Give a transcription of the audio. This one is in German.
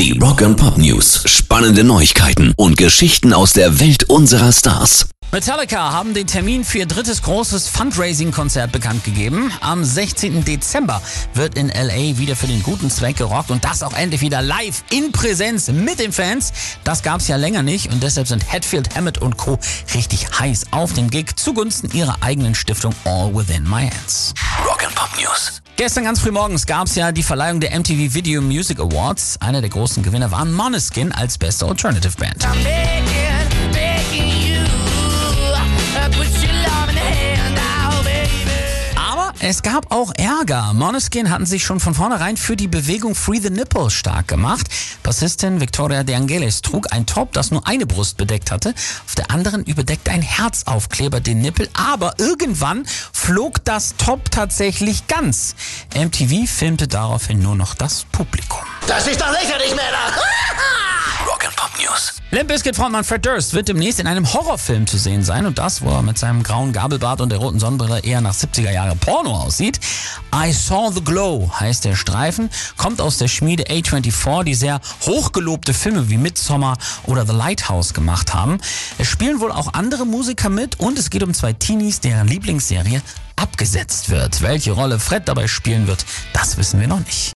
Die Rock and Pop News. Spannende Neuigkeiten und Geschichten aus der Welt unserer Stars. Metallica haben den Termin für ihr drittes großes Fundraising-Konzert bekannt gegeben. Am 16. Dezember wird in LA wieder für den guten Zweck gerockt und das auch endlich wieder live in Präsenz mit den Fans. Das gab's ja länger nicht und deshalb sind Hatfield, Hammett und Co. richtig heiß auf den Gig zugunsten ihrer eigenen Stiftung All Within My Hands. Rock and Pop News. Gestern ganz früh morgens gab's ja die Verleihung der MTV Video Music Awards. Einer der großen Gewinner war Måneskin als beste Alternative Band. I'm es gab auch Ärger. Måneskin hatten sich schon von vornherein für die Bewegung Free the Nipple stark gemacht. Bassistin Victoria De Angelis trug ein Top, das nur eine Brust bedeckt hatte. Auf der anderen überdeckte ein Herzaufkleber den Nippel. Aber irgendwann flog das Top tatsächlich ganz. MTV filmte daraufhin nur noch das Publikum. Das ist doch lächerlich, Männer! Limp Bizkit Frontmann Fred Durst wird demnächst in einem Horrorfilm zu sehen sein und das, wo er mit seinem grauen Gabelbart und der roten Sonnenbrille eher nach 70er Jahre Porno aussieht. I Saw the Glow heißt der Streifen, kommt aus der Schmiede A24, die sehr hochgelobte Filme wie Midsommar oder The Lighthouse gemacht haben. Es spielen wohl auch andere Musiker mit und es geht um zwei Teenies, deren Lieblingsserie abgesetzt wird. Welche Rolle Fred dabei spielen wird, das wissen wir noch nicht.